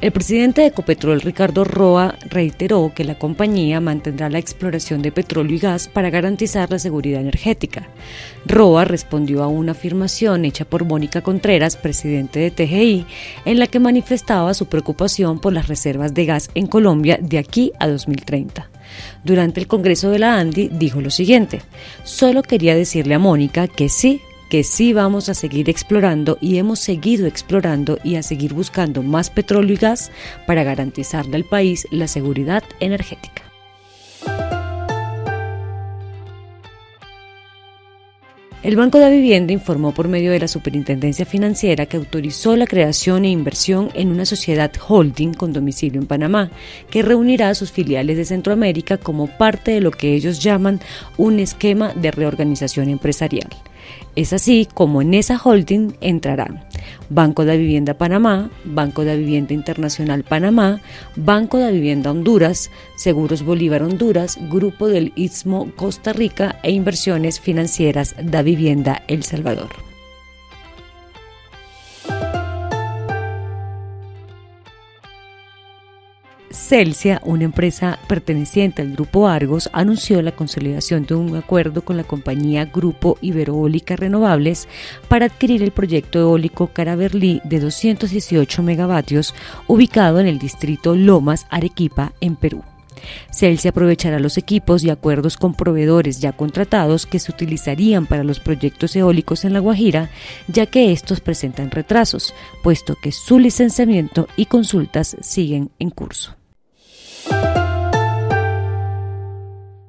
El presidente de Ecopetrol, Ricardo Roa, reiteró que la compañía mantendrá la exploración de petróleo y gas para garantizar la seguridad energética. Roa respondió a una afirmación hecha por Mónica Contreras, presidente de TGI, en la que manifestaba su preocupación por las reservas de gas en Colombia de aquí a 2030. Durante el Congreso de la ANDI dijo lo siguiente, solo quería decirle a Mónica que sí, que sí vamos a seguir explorando y hemos seguido explorando y a seguir buscando más petróleo y gas para garantizarle al país la seguridad energética. El Banco de Vivienda informó por medio de la Superintendencia Financiera que autorizó la creación e inversión en una sociedad holding con domicilio en Panamá, que reunirá a sus filiales de Centroamérica como parte de lo que ellos llaman un esquema de reorganización empresarial. Es así como en esa holding entrarán Banco de Vivienda Panamá, Banco de Vivienda Internacional Panamá, Banco de Vivienda Honduras, Seguros Bolívar Honduras, Grupo del Istmo Costa Rica e Inversiones Financieras da Vivienda El Salvador. Celsia, una empresa perteneciente al Grupo Argos, anunció la consolidación de un acuerdo con la compañía Grupo Iberoólica Renovables para adquirir el proyecto eólico Caraverlí de 218 megavatios ubicado en el distrito Lomas, Arequipa, en Perú. Celsia aprovechará los equipos y acuerdos con proveedores ya contratados que se utilizarían para los proyectos eólicos en La Guajira, ya que estos presentan retrasos, puesto que su licenciamiento y consultas siguen en curso.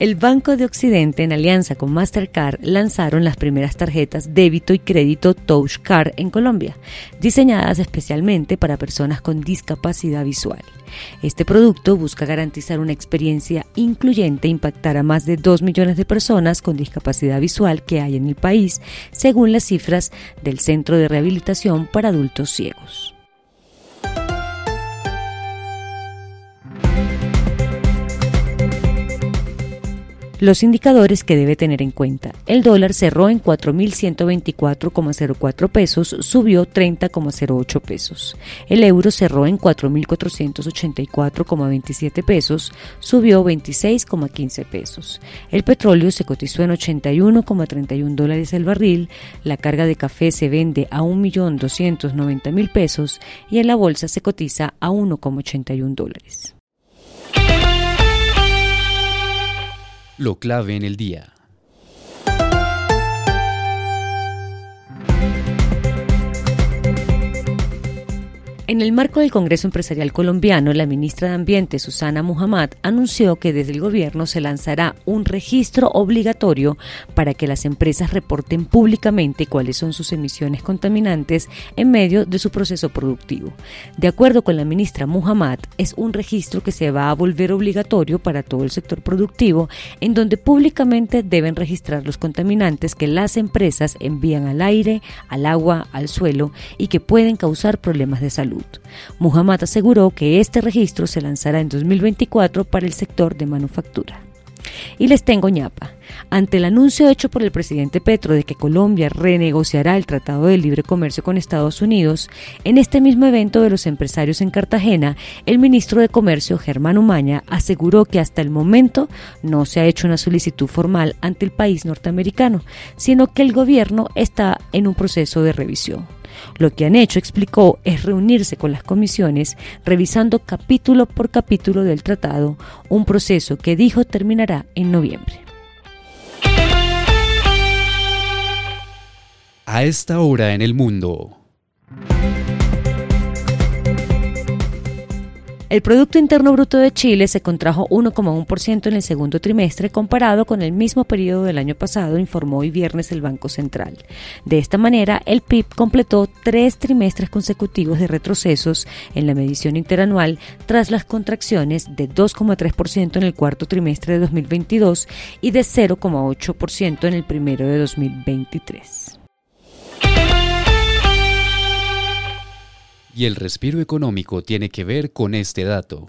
El Banco de Occidente, en alianza con Mastercard, lanzaron las primeras tarjetas débito y crédito Touch Card en Colombia, diseñadas especialmente para personas con discapacidad visual. Este producto busca garantizar una experiencia incluyente e impactar a más de 2 millones de personas con discapacidad visual que hay en el país, según las cifras del Centro de Rehabilitación para Adultos Ciegos. Los indicadores que debe tener en cuenta. El dólar cerró en 4.124,04 pesos, subió 30,08 pesos. El euro cerró en 4.484,27 pesos, subió 26,15 pesos. El petróleo se cotizó en 81,31 dólares el barril. La carga de café se vende a 1.290.000 pesos y en la bolsa se cotiza a 1,81 dólares. Lo clave en el día. En el marco del Congreso Empresarial Colombiano, la ministra de Ambiente, Susana Muhammad, anunció que desde el gobierno se lanzará un registro obligatorio para que las empresas reporten públicamente cuáles son sus emisiones contaminantes en medio de su proceso productivo. De acuerdo con la ministra Muhammad, es un registro que se va a volver obligatorio para todo el sector productivo, en donde públicamente deben registrar los contaminantes que las empresas envían al aire, al agua, al suelo y que pueden causar problemas de salud. Muhammad aseguró que este registro se lanzará en 2024 para el sector de manufactura. Y les tengo ñapa. Ante el anuncio hecho por el presidente Petro de que Colombia renegociará el Tratado de Libre Comercio con Estados Unidos, en este mismo evento de los empresarios en Cartagena, el ministro de Comercio, Germán Umaña, aseguró que hasta el momento no se ha hecho una solicitud formal ante el país norteamericano, sino que el gobierno está en un proceso de revisión. Lo que han hecho, explicó, es reunirse con las comisiones, revisando capítulo por capítulo del tratado, un proceso que dijo terminará en noviembre. A esta hora en el mundo. El Producto Interno Bruto de Chile se contrajo 1,1% en el segundo trimestre comparado con el mismo periodo del año pasado, informó hoy viernes el Banco Central. De esta manera, el PIB completó tres trimestres consecutivos de retrocesos en la medición interanual tras las contracciones de 2,3% en el cuarto trimestre de 2022 y de 0,8% en el primero de 2023. Y el respiro económico tiene que ver con este dato.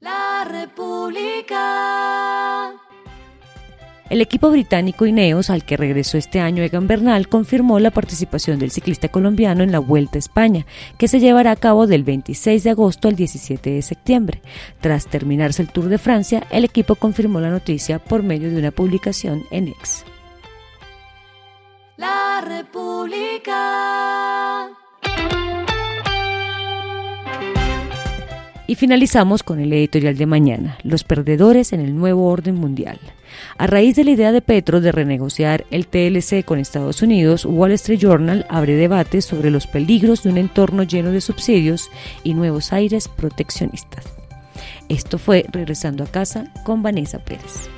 La República. El equipo británico Ineos, al que regresó este año Egan Bernal, confirmó la participación del ciclista colombiano en la Vuelta a España, que se llevará a cabo del 26 de agosto al 17 de septiembre. Tras terminarse el Tour de Francia, el equipo confirmó la noticia por medio de una publicación en X. La República. Y finalizamos con el editorial de mañana, los perdedores en el nuevo orden mundial. A raíz de la idea de Petro de renegociar el TLC con Estados Unidos, Wall Street Journal abre debates sobre los peligros de un entorno lleno de subsidios y nuevos aires proteccionistas. Esto fue Regresando a casa con Vanessa Pérez.